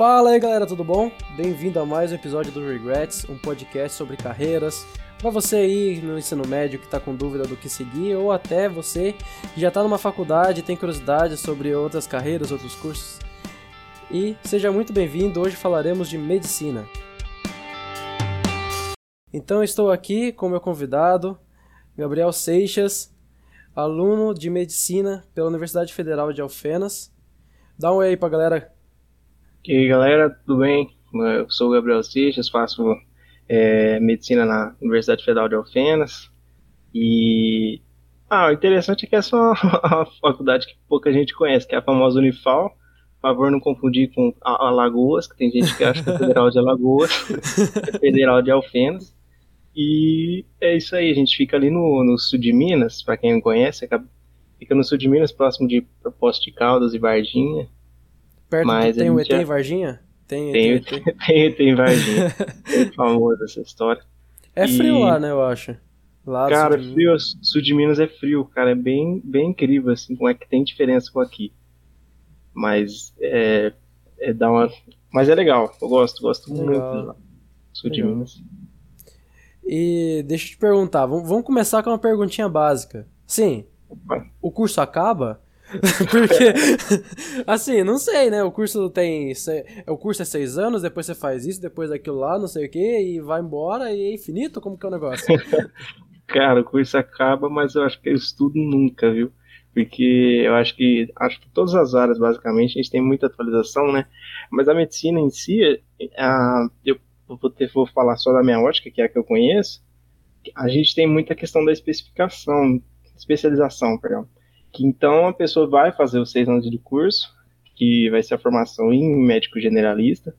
Fala aí galera, tudo bom? Bem-vindo a mais um episódio do Regrets, um podcast sobre carreiras. Para você aí no ensino médio que está com dúvida do que seguir, ou até você que já está numa faculdade e tem curiosidade sobre outras carreiras, outros cursos. E seja muito bem-vindo, hoje falaremos de medicina. Então estou aqui com meu convidado, Gabriel Seixas, aluno de medicina pela Universidade Federal de Alfenas. Dá um oi aí pra galera. E aí galera, tudo bem? Eu sou o Gabriel Seixas, faço é, medicina na Universidade Federal de Alfenas. E ah, o interessante é que essa é uma, faculdade que pouca gente conhece, que é a famosa Unifal. Por favor, não confundir com Alagoas, que tem gente que acha que é Federal de Alagoas, é Federal de Alfenas. E é isso aí, a gente fica ali no, no sul de Minas, para quem não conhece, fica no sul de Minas, próximo de Posto de Caldas e Varginha. Perto Mas tem o ET já- em Varginha? Tem, Tem, tem, tem, tem Varginha. É famosa essa história. É frio E- lá, né, eu acho. Lá Cara, sul frio, sul de Minas é frio, cara, é bem, bem incrível, assim, como é que tem diferença com aqui. Mas é, é dá uma, mas é legal, eu gosto, gosto muito Legal. de lá. Sul Legal. de Minas. E deixa eu te perguntar, vamos vamos começar com uma perguntinha básica. Sim, Opa. o curso acaba? Porque, assim, não sei, né? O curso tem. O curso é seis anos, depois você faz isso, depois aquilo lá, não sei o quê, e vai embora e é infinito? Como que é o negócio? Cara, o curso acaba, mas eu acho que eu estudo nunca, viu? Porque eu acho que acho que todas as áreas, basicamente, a gente tem muita atualização, né? Mas a medicina em si, a, eu vou, ter, vou falar só da minha ótica, que é a que eu conheço, a gente tem muita questão da especificação, especialização, perdão. Que então a pessoa vai fazer os seis anos de curso, que vai ser a formação em médico generalista.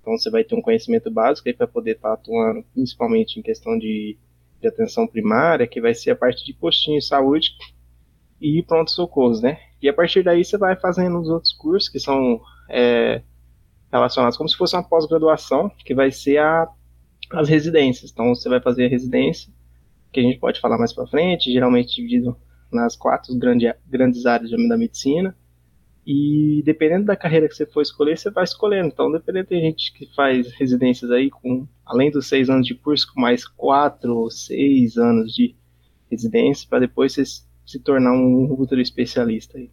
Então você vai ter um conhecimento básico aí para poder estar atuando, principalmente em questão de de atenção primária, que vai ser a parte de postinho de saúde e pronto-socorros, né? E a partir daí você vai fazendo os outros cursos que são é, relacionados como se fosse uma pós-graduação, que vai ser a, as residências. Então você vai fazer a residência, que a gente pode falar mais para frente, geralmente dividido nas quatro grande, grandes áreas da medicina. E dependendo da carreira que você for escolher, você vai escolhendo. Então, dependendo, tem gente que faz residências aí com, além dos seis anos de curso, com mais quatro ou seis anos de residência, para depois você se tornar um ultra especialista aí.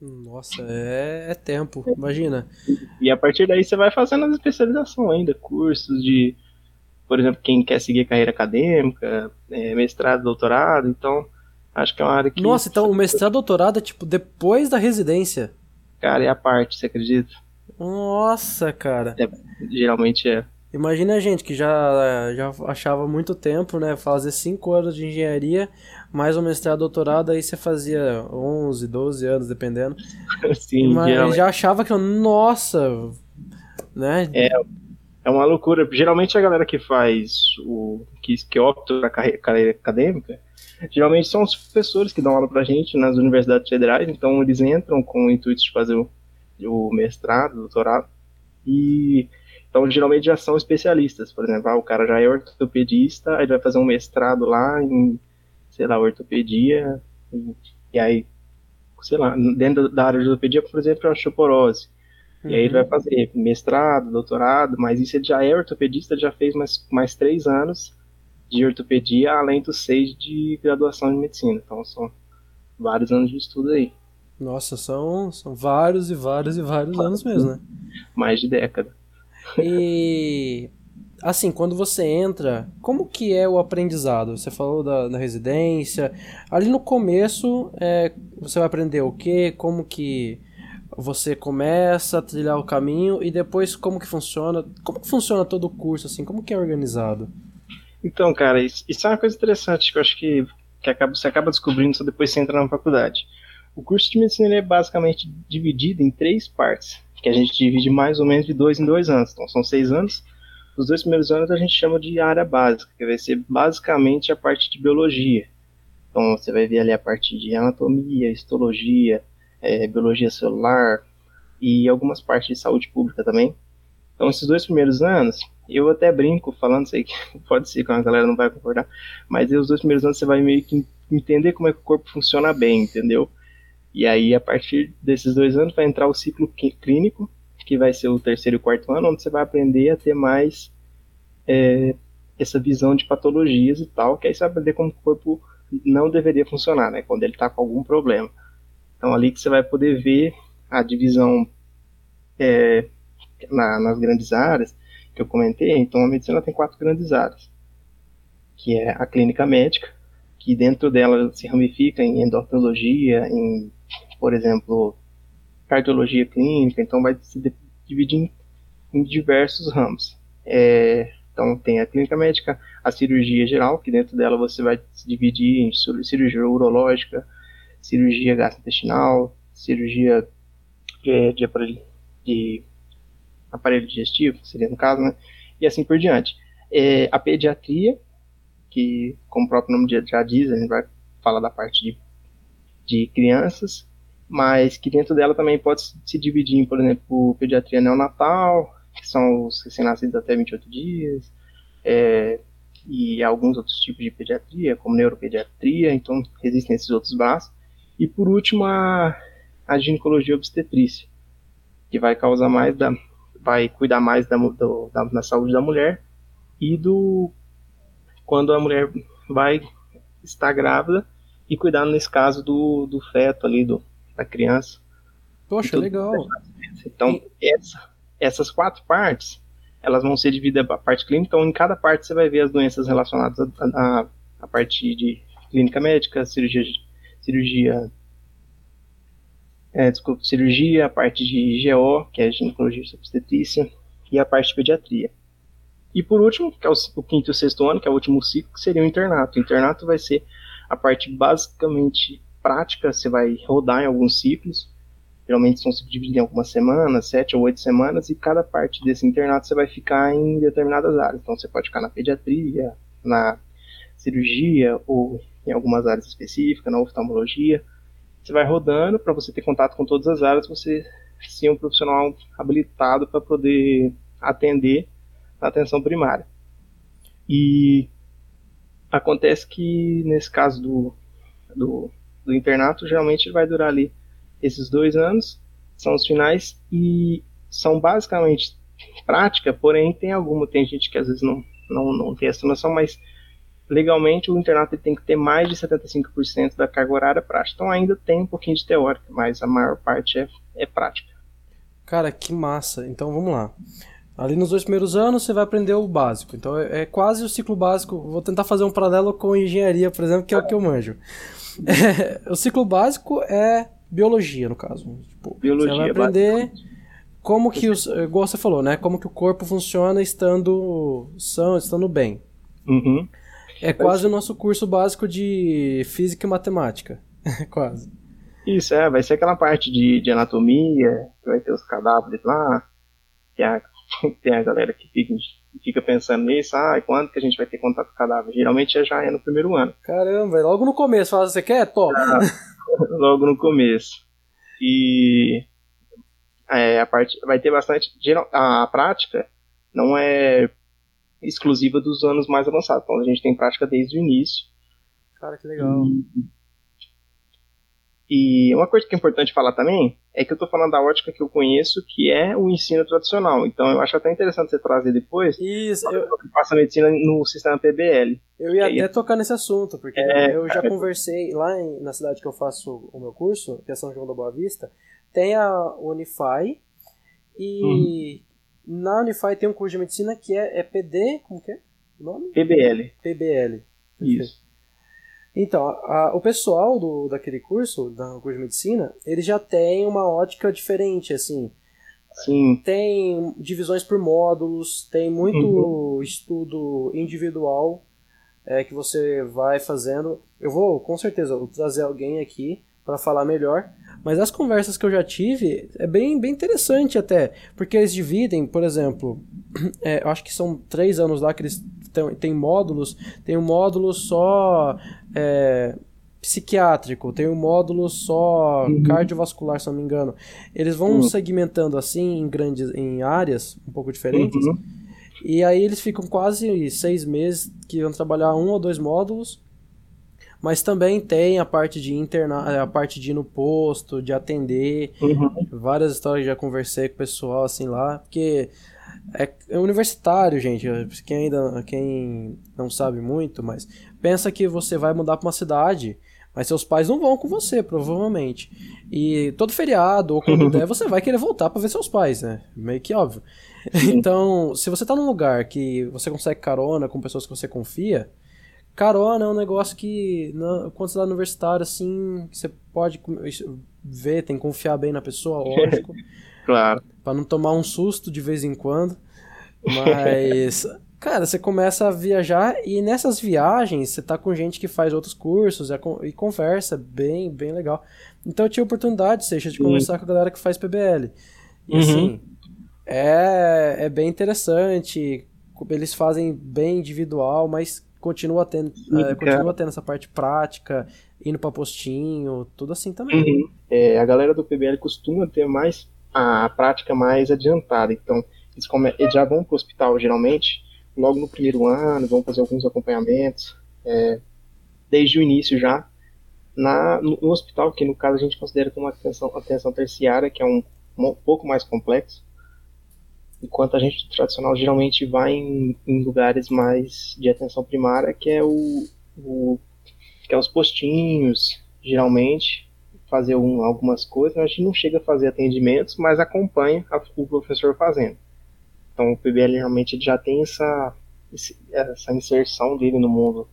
Nossa, é, é tempo, imagina. E a partir daí você vai fazendo as especializações ainda, cursos de, por exemplo, quem quer seguir carreira acadêmica, é, mestrado, doutorado, então acho que é uma área que, Nossa, então o mestrado doutorado é tipo depois da residência. cara, é a parte, você acredita? Nossa, cara. Geralmente é. Imagina a gente que já, já achava muito tempo, né? Fazer 5 anos de engenharia, mais um mestrado, doutorado, aí você fazia 11, 12 anos, dependendo. Sim, Mas geralmente. já achava que, nossa, né? É uma loucura. Geralmente a galera que faz o. que, que opta pra carreira, carreira acadêmica, geralmente são os professores que dão aula pra gente nas universidades federais, então eles entram com o intuito de fazer o, o mestrado, doutorado, e então geralmente já são especialistas. Por exemplo, ah, o cara já é ortopedista, ele vai fazer um mestrado lá em, sei lá, ortopedia, e, e aí, sei lá, dentro da área de ortopedia, por exemplo, é a osteoporose. E aí ele vai fazer mestrado, doutorado, mas isso ele já é ortopedista, já fez mais, mais três anos de ortopedia, além dos seis de graduação em medicina. Então são vários anos de estudo aí, Nossa, são, são vários e vários e vários anos mesmo, né? mais de década. E assim, quando você entra, como que é o aprendizado? Você falou da, da residência. Ali no começo, é, você vai aprender o quê? Como que você começa a trilhar o caminho e depois como que funciona? Como que funciona todo o curso assim? Como que é organizado? Então, cara, isso, é uma coisa interessante que eu acho que, que acaba, você acaba descobrindo só depois que você entra na faculdade. O curso de medicina é basicamente dividido em três partes, que a gente divide mais ou menos de dois em dois anos. Então, são seis anos. Os dois primeiros anos a gente chama de área básica, que vai ser basicamente a parte de biologia. Então, você vai ver ali a parte de anatomia, histologia, é, biologia celular e algumas partes de saúde pública também. Então, esses dois primeiros anos, eu até brinco falando, sei que pode ser que a galera não vai concordar, mas os dois primeiros anos você vai meio que entender como é que o corpo funciona bem, entendeu? E aí, a partir desses dois anos, vai entrar o ciclo clínico, que vai ser o terceiro e quarto ano, onde você vai aprender a ter mais é, essa visão de patologias e tal, que aí você vai aprender como o corpo não deveria funcionar, né? Quando ele está com algum problema. Então ali que você vai poder ver a divisão é, na, nas grandes áreas que eu comentei. Então a medicina tem quatro grandes áreas, que é a clínica médica, que dentro dela se ramifica em endocrinologia, em, por exemplo, cardiologia clínica. Então vai se dividir em, em diversos ramos. É, então tem a clínica médica, a cirurgia geral, que dentro dela você vai se dividir em cirurgia urológica, cirurgia gastrointestinal, cirurgia é, de, aparelho, de aparelho digestivo, seria no caso, né? E assim por diante. É, a pediatria, que como o próprio nome já diz, a gente vai falar da parte de, de crianças, mas que dentro dela também pode se dividir em, por exemplo, pediatria neonatal, que são os recém-nascidos até 28 dias, é, e alguns outros tipos de pediatria, como neuropediatria, então existem esses outros braços. E por último, a, a ginecologia obstetrícia, que vai causar mais da, vai cuidar mais da, do, da, da saúde da mulher e do quando a mulher vai estar grávida e cuidar nesse caso do, do feto ali do, da criança. Poxa, legal. Então essa, essas quatro partes elas vão ser divididas para a parte clínica, então em cada parte você vai ver as doenças relacionadas à, à parte de clínica médica, cirurgia, cirurgia é, desculpa, cirurgia, a parte de GO, que é ginecologia e obstetrícia, e a parte de pediatria. E por último, que é o, o, quinto e o sexto ano, que é o último ciclo, que seria o internato. O internato vai ser a parte basicamente prática, você vai rodar em alguns ciclos, geralmente são divididos em algumas semanas, sete ou oito semanas, e cada parte desse internato você vai ficar em determinadas áreas. Então você pode ficar na pediatria, na cirurgia, ou em algumas áreas específicas, na oftalmologia. Você vai rodando para você ter contato com todas as áreas, você ser um profissional habilitado para poder atender na atenção primária. E acontece que nesse caso do, do, do internato, geralmente vai durar ali esses dois anos são os finais e são basicamente prática, porém tem alguma, tem gente que às vezes não, não, não tem essa noção, mas legalmente o internato tem que ter mais de 75% da carga horária prática. Então ainda tem um pouquinho de teórica, mas a maior parte é, é prática. Cara, que massa. Então vamos lá. Ali nos dois primeiros anos você vai aprender o básico. Então é, é quase o ciclo básico. Vou tentar fazer um paralelo com engenharia, por exemplo, que é o que eu manjo. É, o ciclo básico é biologia, no caso. Tipo, biologia, você vai aprender como que, os, igual você falou, né? Como que o corpo funciona estando são, estando bem. Uhum. É quase o nosso curso básico de física e matemática. quase. Isso, é. Vai ser aquela parte de, de anatomia, que vai ter os cadáveres lá, que a, tem a galera que fica, fica pensando nisso, ah, quando que a gente vai ter contato com o cadáver? Geralmente já é no primeiro ano. Caramba, logo no começo, fala, você quer? Top! Ah, logo no começo. E é, a parte vai ter bastante. A prática não é exclusiva dos anos mais avançados. Então a gente tem prática desde o início. Cara, que legal. E, e uma coisa que é importante falar também é que eu estou falando da ótica que eu conheço, que é o ensino tradicional. Então eu acho até interessante você trazer depois. Isso. Eu faço medicina no sistema PBL. Eu ia até tocar nesse assunto, porque é, eu já conversei lá em, na cidade que eu faço o meu curso, que é São João da Boa Vista, tem a Unify e uhum. Na Unify tem um curso de medicina que é, é PD, como que é o nome? PBL. PBL. Isso. Então, a, o pessoal do, daquele curso, da curso de medicina, ele já tem uma ótica diferente, assim. Sim. Tem divisões por módulos, tem muito uhum. estudo individual é, que você vai fazendo. Eu vou, com certeza, vou trazer alguém aqui para falar melhor. Mas as conversas que eu já tive é bem, bem interessante até, porque eles dividem, por exemplo, é, eu acho que são três anos lá que eles têm, têm módulos, tem um módulo só é, psiquiátrico, tem um módulo só uhum. cardiovascular, se não me engano. Eles vão uhum. segmentando assim em grandes em áreas um pouco diferentes. Uhum. E aí eles ficam quase seis meses que vão trabalhar um ou dois módulos mas também tem a parte de internar, a parte de ir no posto, de atender. Uhum. Várias histórias já conversei com o pessoal assim lá, porque é, é universitário, gente. Quem ainda quem não sabe muito, mas pensa que você vai mudar para uma cidade, mas seus pais não vão com você, provavelmente. E todo feriado ou quando der, você vai querer voltar para ver seus pais, né? Meio que óbvio. Então, se você tá num lugar que você consegue carona com pessoas que você confia, carona é um negócio que, quando você tá universitário, assim, você pode ver, tem que confiar bem na pessoa, lógico. claro. Pra não tomar um susto de vez em quando. Mas, cara, você começa a viajar e nessas viagens você tá com gente que faz outros cursos e conversa bem, bem legal. Então eu tive oportunidade, seja de conversar com a galera que faz PBL. E Uhum. assim, é, é bem interessante. Eles fazem bem individual, mas continua tendo, é, continua tendo essa parte prática, indo pra postinho, tudo assim também. Uhum. É, a galera do PBL costuma ter mais a prática mais adiantada. Então, eles, come- eles já vão para o hospital, geralmente, logo no primeiro ano, vão fazer alguns acompanhamentos, é, desde o início já, na, no, no hospital, que no caso a gente considera como atenção, atenção terciária, que é um, um pouco mais complexo, enquanto a gente tradicional geralmente vai em, em lugares mais de atenção primária, que é o, o que é os postinhos, geralmente, fazer um- algumas coisas, a gente não chega a fazer atendimentos, mas acompanha a- o professor fazendo. Então o PBL realmente já tem essa, essa inserção dele no mundo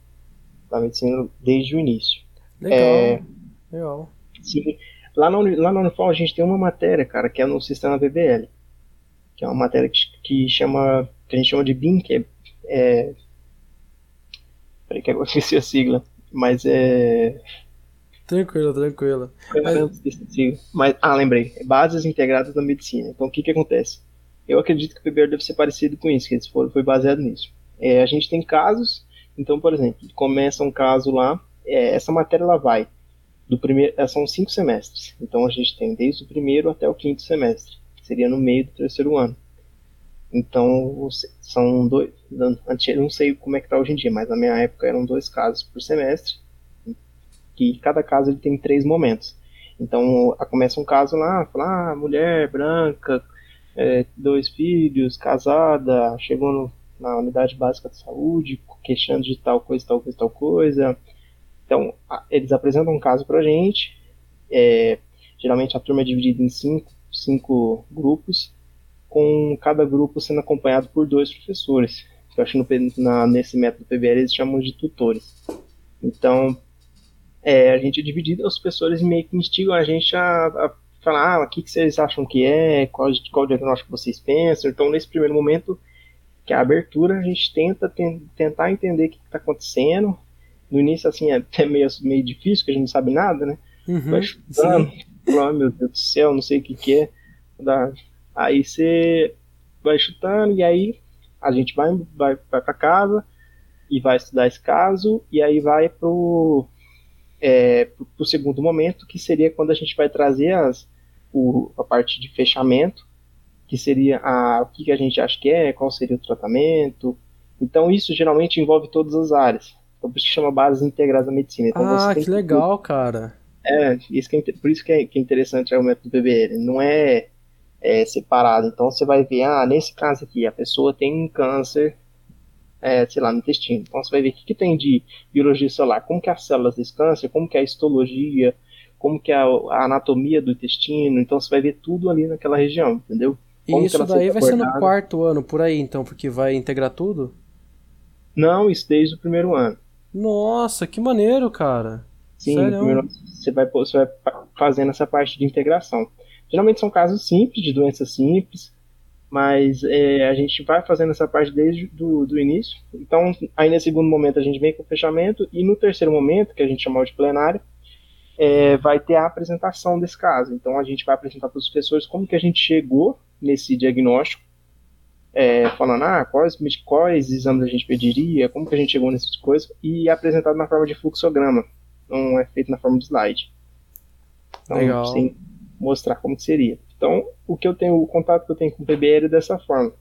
da medicina desde o início. Legal, É. legal. Sim, lá na, lá na Unifal a gente tem uma matéria, cara, que é no sistema PBL, que é uma matéria que, que chama, que a gente chama de BIM, que é, é peraí que agora esqueci a sigla, mas é Tranquilo, tranquilo. Sigla. Mas, ah, lembrei. Bases integradas da medicina. Então, o que que acontece? Eu acredito que o PBR deve ser parecido com isso, que eles foram, foi baseado nisso. É, a gente tem casos, então, por exemplo, começa um caso lá, é, essa matéria ela vai do primeiro, são cinco semestres. Então, a gente tem desde o primeiro até o quinto semestre, seria no meio do terceiro ano. Então, são dois, eu não sei como é que tá hoje em dia, mas na minha época eram dois casos por semestre, que cada caso ele tem três momentos. Então, começa um caso lá, fala, ah, mulher branca, é, dois filhos, casada, chegou no- na unidade básica de saúde, queixando de tal coisa, tal coisa, tal coisa. Então, a- eles apresentam um caso pra gente, é, geralmente a turma é dividida em cinco, cinco grupos, com cada grupo sendo acompanhado por dois professores. Eu acho que nesse método PBL eles chamam de tutores. Então, é, a gente é dividido, os professores meio que instigam a gente a, a falar ah, o que, que vocês acham que é, qual, qual diagnóstico vocês pensam. Então, nesse primeiro momento, que é a abertura, a gente tenta ten- tentar entender o que está acontecendo. No início, assim, é até meio, meio difícil, porque a gente não sabe nada, né? Uhum, Vai "Ah, meu Deus do céu, não sei o que, que é. Aí você vai chutando, e aí a gente vai, vai, vai para casa e vai estudar esse caso, e aí vai pro é, pro, segundo momento, que seria quando a gente vai trazer as, o, a parte de fechamento, que seria a, o que, que a gente acha que é, qual seria o tratamento. Então isso geralmente envolve todas as áreas. Então por isso que chama bases integradas da medicina. Então, Ah, que legal, cara. É, isso que é, por isso que é, que é interessante o método PBL. Não é, é separado. Então você vai ver, ah, nesse caso aqui, a pessoa tem um câncer, é, sei lá, no intestino. Então você vai ver o que, que tem de biologia celular, como que é as células desse câncer, como que é a histologia, como que é a, a anatomia do intestino. Então você vai ver tudo ali naquela região, entendeu? E Como isso daí vai ser no quarto ano, por aí, então, porque vai integrar tudo? Não, isso desde o primeiro ano. Nossa, que maneiro, cara. Sim, primeiro você vai, você vai fa- fazendo essa parte de integração. Geralmente são casos simples, de doenças simples, mas é, a gente vai fazendo essa parte desde do, do início. Então, aí nesse segundo momento a gente vem com o fechamento, e no terceiro momento, que a gente chamou de plenário, é, vai ter a apresentação desse caso. Então a gente vai apresentar para os professores como que a gente chegou nesse diagnóstico, é, falando ah, quais, quais exames a gente pediria, como que a gente chegou nessas coisas, e apresentado na forma de fluxograma não é feito na forma de slide. Então, Legal. sem mostrar como que seria. Então, o que eu tenho, o contato que eu tenho com o PBL é dessa forma.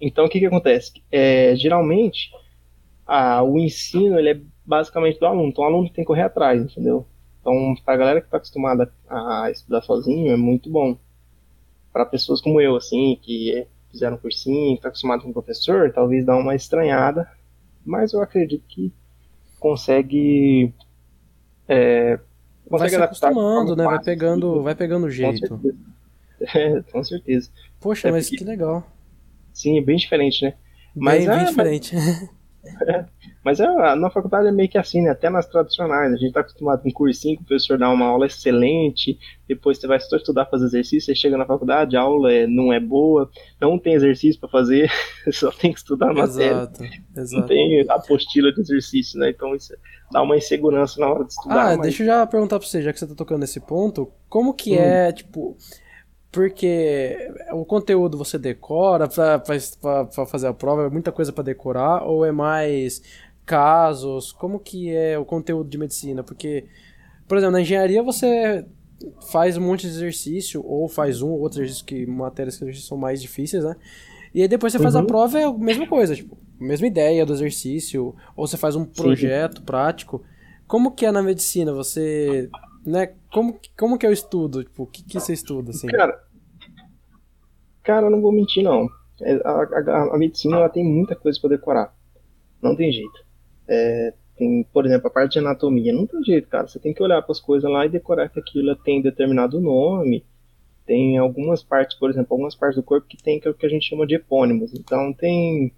Então, o que que acontece? É, geralmente, a, o ensino ele é basicamente do aluno. Então o aluno tem que correr atrás, entendeu? Então, para a galera que está acostumada a estudar sozinho, é muito bom. Para pessoas como eu, assim, que fizeram um cursinho, que está acostumado com o professor, talvez dá uma estranhada, mas eu acredito que consegue. É, vai se acostumando, né? Vai pegando, vai pegando jeito. Com certeza. É, com certeza. Poxa, é mas porque... que legal. Sim, é bem diferente, né? Mas, bem, bem diferente. Mas... Mas é, na faculdade é meio que assim, né? Até nas tradicionais. A gente tá acostumado com cursinho, o professor dá uma aula excelente, depois você vai só estudar, fazer exercício, você chega na faculdade, a aula é, não é boa, não tem exercício para fazer, só tem que estudar a matéria. Exato, exato. Não tem apostila de exercício, né? Então isso dá uma insegurança na hora de estudar. Ah, mas... deixa eu já perguntar pra você, já que você tá tocando nesse ponto, como que hum. é, tipo porque o conteúdo você decora para fazer a prova, é muita coisa para decorar, ou é mais casos? Como que é o conteúdo de medicina? Porque, por exemplo, na engenharia você faz um monte de exercício, ou faz um ou outro exercício, que matérias que são mais difíceis, né? E aí depois você faz a uhum. prova, é a mesma coisa, tipo, mesma ideia do exercício, ou você faz um projeto Sim. prático. Como que é na medicina? Você né? Como, como que eu estudo? Tipo, o que, que você estuda, assim? Cara, cara, não vou mentir, não. É, a, a, a medicina ela tem muita coisa para decorar. Não tem jeito. É, tem, por exemplo, a parte de anatomia. Não tem jeito, cara. Você tem que olhar para as coisas lá e decorar que aquilo tem determinado nome. Tem algumas partes, por exemplo, algumas partes do corpo que tem que é o que a gente chama de epônimos. Então tem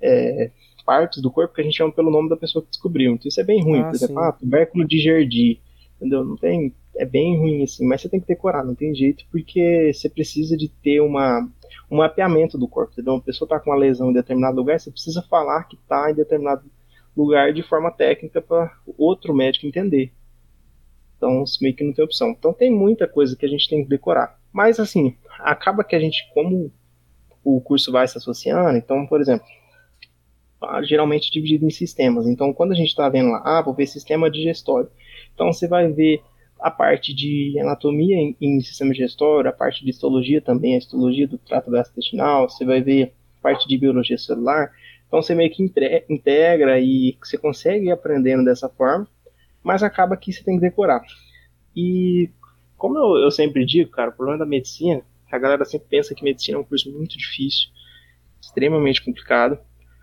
é, partes do corpo que a gente chama pelo nome da pessoa que descobriu. Então isso é bem ruim. Ah, por exemplo, ah, tubérculo de Gerdi entendeu? Não tem, é bem ruim assim, mas você tem que decorar, não tem jeito, porque você precisa de ter uma, um mapeamento do corpo, entendeu? Uma pessoa está com uma lesão em determinado lugar, você precisa falar que está em determinado lugar de forma técnica para outro médico entender. Então, meio que não tem opção. Então, tem muita coisa que a gente tem que decorar. Mas, assim, acaba que a gente, como o curso vai se associando, então, por exemplo, ah, geralmente dividido em sistemas. Então, quando a gente está vendo lá, ah, vou ver sistema digestório. Então você vai ver a parte de anatomia em, em sistema digestório, a parte de histologia também, a histologia do trato gastrointestinal, você vai ver a parte de biologia celular. Então você meio que integra e você consegue ir aprendendo dessa forma, mas acaba que você tem que decorar. E como eu, eu sempre digo, cara, o problema da medicina, a galera sempre pensa que medicina é um curso muito difícil, extremamente complicado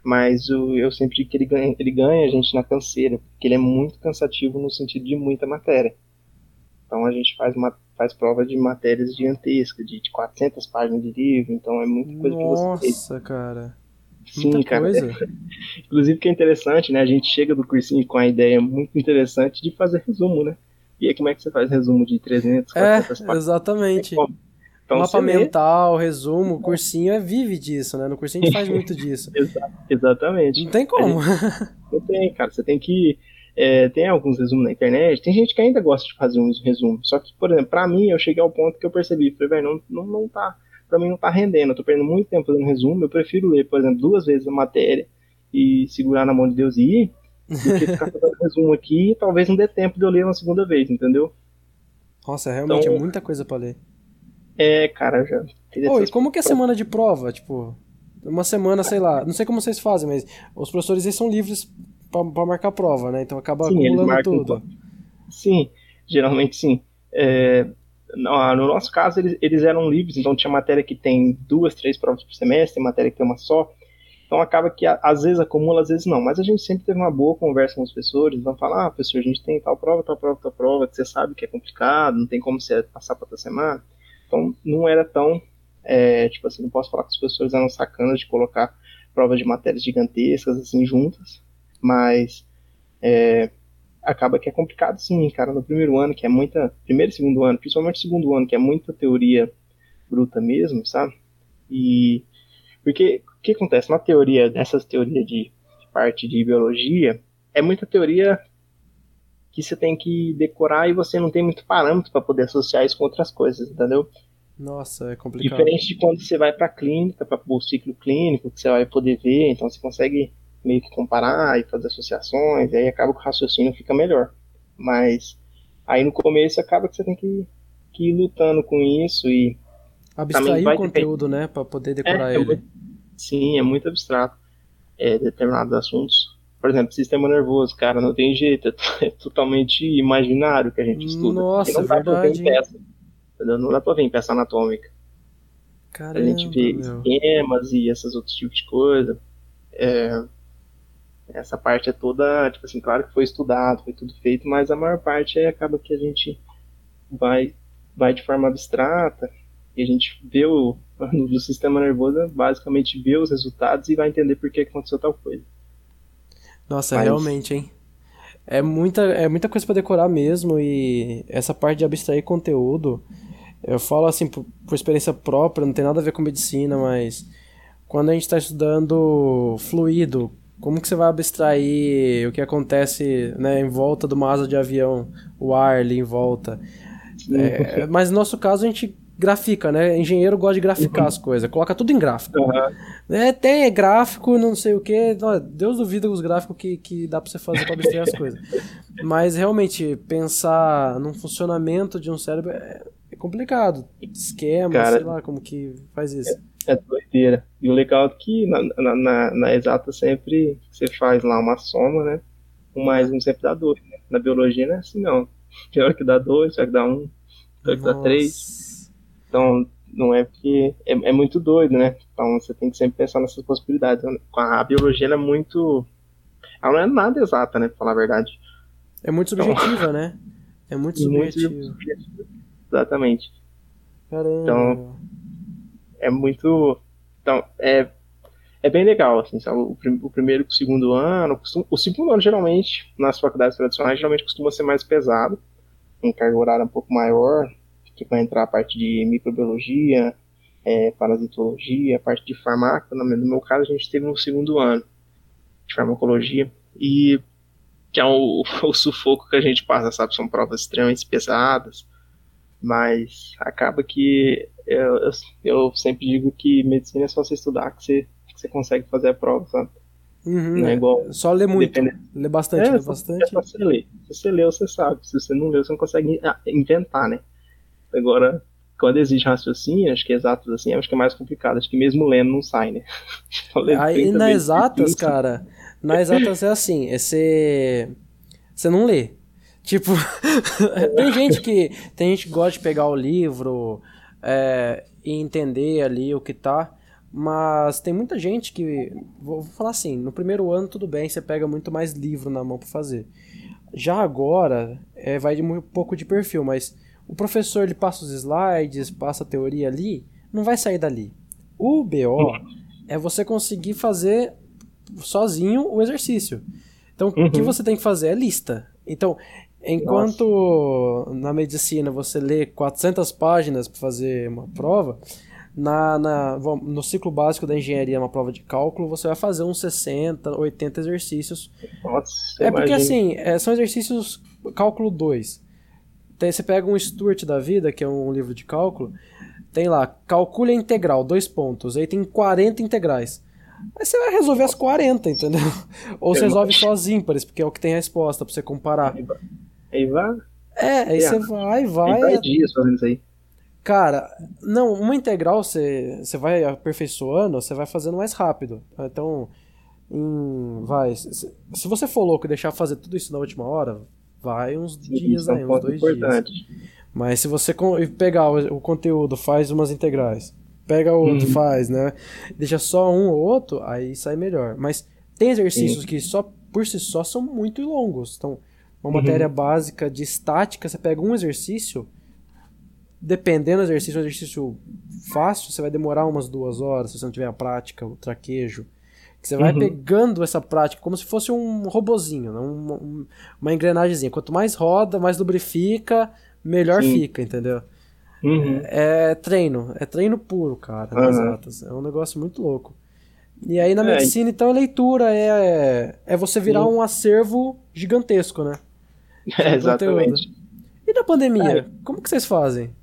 mas eu sempre digo que ele ganha, ele ganha a gente na canseira, porque ele é muito cansativo no sentido de muita matéria. Então a gente faz, uma, faz prova de matérias gigantescas, de, de 400 páginas de livro, então é muita coisa Nossa, que você Nossa, cara. Sim, muita cara. Coisa. Inclusive que é interessante, né? A gente chega do cursinho com a ideia muito interessante de fazer resumo, né? E aí como é que você faz resumo de 300, 400 é, páginas? Exatamente. É então, Mapa mental, resumo, cursinho é vive disso, né? No cursinho a gente faz muito disso. Exatamente. Não tem como. Não tem, cara. Você tem que. É, tem alguns resumos na internet. Tem gente que ainda gosta de fazer uns resumos. Só que, por exemplo, pra mim, eu cheguei ao ponto que eu percebi. Falei, velho, não, não, não tá. Pra mim não tá rendendo. Eu tô perdendo muito tempo fazendo resumo. Eu prefiro ler, por exemplo, duas vezes a matéria e segurar na mão de Deus e ir, do que ficar fazendo resumo aqui e talvez não dê tempo de eu ler uma segunda vez, entendeu? Nossa, realmente então, é muita coisa pra ler. É, cara, já. Pô, e como que é a semana de prova? Tipo, uma semana, sei lá, não sei como vocês fazem, mas os professores eles são livres para marcar prova, né? Então acaba sim, acumulando tudo. Sim, geralmente sim. É, no nosso caso, eles, eles eram livres, então tinha matéria que tem duas, três provas por semestre, matéria que tem uma só. Então acaba que às vezes acumula, às vezes não. Mas a gente sempre teve uma boa conversa com os professores. Vão falar, ah, professor, a gente tem tal prova, tal prova, tal prova, que você sabe que é complicado, não tem como você passar para outra semana. Então não era tão, é, tipo assim, não posso falar que os professores eram sacanas de colocar provas de matérias gigantescas assim juntas, mas é, acaba que é complicado sim, cara, no primeiro ano, que é muita, primeiro e segundo ano, principalmente segundo ano, que é muita teoria bruta mesmo, sabe? E porque o que acontece na teoria, dessas teorias de parte de biologia, é muita teoria que você tem que decorar e você não tem muito parâmetro para poder associar isso com outras coisas, entendeu? Nossa, é complicado. Diferente de quando você vai para a clínica, para o ciclo clínico, que você vai poder ver, então você consegue meio que comparar e fazer associações, e aí acaba que o raciocínio fica melhor. Mas aí no começo acaba que você tem que, que ir lutando com isso e. Abstrair o conteúdo, depender. né? Para poder decorar é, ele. É muito, sim, é muito abstrato. É, determinados assuntos. Por exemplo, sistema nervoso, cara, não tem jeito, é totalmente imaginário que a gente estuda. Nossa, não dá verdade. Pra peça, não dá pra ver em peça anatômica. Caramba, a gente vê meu. esquemas e esses outros tipos de coisa. É, essa parte é toda, tipo assim, claro que foi estudado, foi tudo feito, mas a maior parte é, acaba que a gente vai, vai de forma abstrata e a gente vê o no sistema nervoso, basicamente vê os resultados e vai entender por que aconteceu tal coisa. Nossa, Mas- realmente, hein? É muita, é muita coisa pra decorar mesmo e essa parte de abstrair conteúdo, eu falo assim por, por experiência própria, não tem nada a ver com medicina, mas quando a gente está estudando fluido, como que você vai abstrair o que acontece, né, em volta de uma asa de avião, o ar ali em volta? É, mas no nosso caso a gente grafica, né? Engenheiro gosta de graficar as coisas, coloca tudo em gráfico. Aham. É, tem gráfico, não sei o que. Deus duvida os gráficos que, que dá pra você fazer pra abstrair as coisas. Mas realmente, pensar num funcionamento de um cérebro é, é complicado. Esquema, Cara, sei lá como que faz isso. É doideira. E o legal é que na, na, na, na exata sempre você faz lá uma soma, né? Um mais um sempre dá dois, né? Na biologia não é assim não. Pior que dá dois, pior que dá um, pior que dá três. Então, não é porque. É, é muito doido, né? Então você tem que sempre pensar nessas possibilidades. A, biologia é muito. Ela não é nada exata, né? Pra falar a verdade. É muito subjetiva, né? É muito Muito subjetivo. subjetiva. Exatamente. Caramba. Então, é muito. Então, é, é bem legal, assim, sabe? O, prim- o primeiro e o segundo ano. costuma- o segundo ano, geralmente, nas faculdades tradicionais, geralmente costuma ser mais pesado, em carga horária um pouco maior, que vai entrar a parte de microbiologia, é, parasitologia, a parte de farmácia. No meu, caso, a gente teve no segundo ano de farmacologia. E que é o, o sufoco que a gente passa, sabe? São provas extremamente pesadas, mas acaba que eu, eu, eu sempre digo que medicina é só você estudar que você, que você consegue fazer a prova, sabe? Uhum, Não é igual. Só ler muito. Depende- Ler bastante, É, ler bastante. É só você ler. Se você leu, você sabe. Se você não leu, você não consegue ah, inventar, né? Agora, quando exige raciocínio, acho que exatos assim, acho que é mais complicado. Acho que mesmo lendo não sai, né? Aí 30 na exatas, cara, na exatas é assim, é você você não lê. Tipo, tem gente que tem gente que gosta de pegar o livro é, e entender ali o que tá, mas tem muita gente que vou falar assim, no primeiro ano tudo bem, você pega muito mais livro na mão pra fazer. Já agora, é, vai de um pouco de perfil, mas o professor ele passa os slides, passa a teoria ali, não vai sair dali. O BO é você conseguir fazer sozinho o exercício. Então, o que Uhum. você tem que fazer é lista. Então, enquanto na medicina você lê 400 páginas para fazer uma prova, na, na- no ciclo básico da engenharia, uma prova de cálculo, você vai fazer uns 60, 80 exercícios Nossa, é porque imagina. assim, é, são exercícios cálculo 2. Tem- Você pega um Stuart da vida, que é um livro de cálculo, tem lá, calcule a integral, dois pontos, aí tem 40 integrais. Aí você vai resolver as 40, entendeu? Ou você resolve só as ímpares, porque é o que tem a resposta pra você comparar. Aí vai, É, aí É. você vai, vai. vai dias fazendo isso aí. Cara, não, uma integral você, você vai aperfeiçoando, você vai fazendo mais rápido. Então, em- vai. Se, se você for louco e deixar fazer tudo isso na última hora, vai uns dias Isso é aí, uns dois dias. importante. Mas se você pegar o, o conteúdo, faz umas integrais, pega outro, Uhum. faz, né? Deixa só um ou outro, aí sai melhor. Mas tem exercícios que só por si só são muito longos. Então, uma Uhum. matéria básica de estática, você pega um exercício, dependendo do exercício, um exercício fácil, você vai demorar umas duas horas, se você não tiver a prática, o traquejo. Que você vai Uhum. pegando essa prática como se fosse um robozinho, né? uma, um- uma engrenagemzinha. Quanto mais roda, mais lubrifica, melhor Sim. fica, entendeu? Uhum. É treino, é treino puro, cara, nas Aham. atas. É um negócio muito louco. E aí na É, medicina, então, é leitura, é, é você virar Sim. um acervo gigantesco, né? É, exatamente. E na pandemia, É. como que vocês fazem?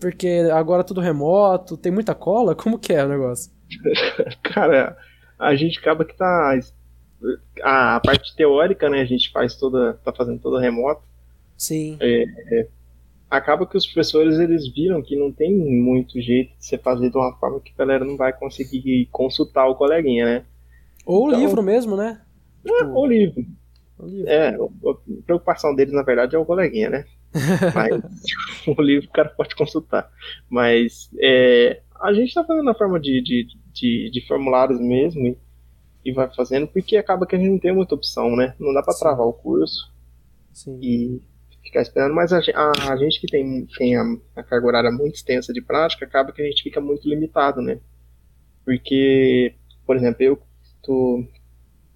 Porque agora é tudo remoto, tem muita cola, como que é o negócio? Cara, a gente acaba que tá. A parte teórica, né? A gente faz toda. tá fazendo toda remota. Sim. Acaba que os professores eles viram que não tem muito jeito de você fazer de uma forma que a galera não vai conseguir consultar o coleguinha, né? Ou o Então- livro mesmo, né? Tipo, é, o livro. O livro. É, a preocupação deles, na verdade, é o coleguinha, né? Mas o livro o cara pode consultar. Mas é, a gente está fazendo na forma de, de, de, de formulários mesmo e, e, vai fazendo, porque acaba que a gente não tem muita opção, né? Não dá para travar o curso Sim. e ficar esperando, mas a, a, a gente que tem, tem a, a, carga horária muito extensa de prática, acaba que a gente fica muito limitado, né? Porque, por exemplo, eu tô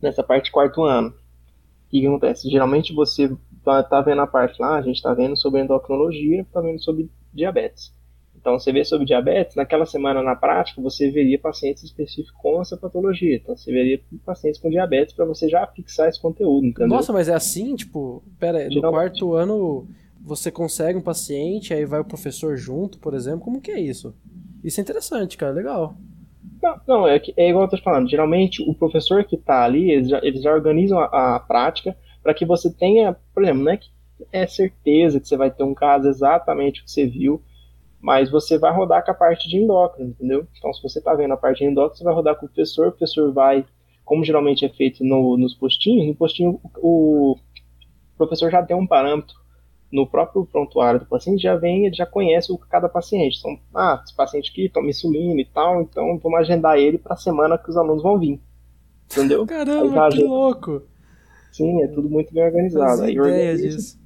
nessa parte de quarto ano. O que acontece? Geralmente você tá, tá vendo a parte lá, a gente tá vendo sobre endocrinologia, tá vendo sobre diabetes. Então, você vê sobre diabetes, naquela semana na prática, você veria pacientes específicos com essa patologia. Então, você veria pacientes com diabetes para você já fixar esse conteúdo, entendeu? Nossa, mas é assim? Tipo, pera, Geralmente. no quarto ano você consegue um paciente, aí vai o professor junto, por exemplo? Como que é isso? Isso é interessante, cara, legal. Não, não é, é igual eu tô falando. Geralmente, o professor que está ali, eles já, eles já organizam a, a prática para que você tenha, por exemplo, não é que é certeza que você vai ter um caso exatamente o que você viu, mas você vai rodar com a parte de endócrino, entendeu? Então, se você está vendo a parte de endócrino, você vai rodar com o professor, o professor vai, como geralmente é feito no, nos postinhos, no postinho o, o professor já tem um parâmetro no próprio prontuário do paciente, já vem, ele já conhece o cada paciente. Então, ah, esse paciente aqui toma insulina e tal, então vamos agendar ele para a semana que os alunos vão vir. Entendeu? Caramba, que louco! Sim, é tudo muito bem organizado. Aí organiza, disso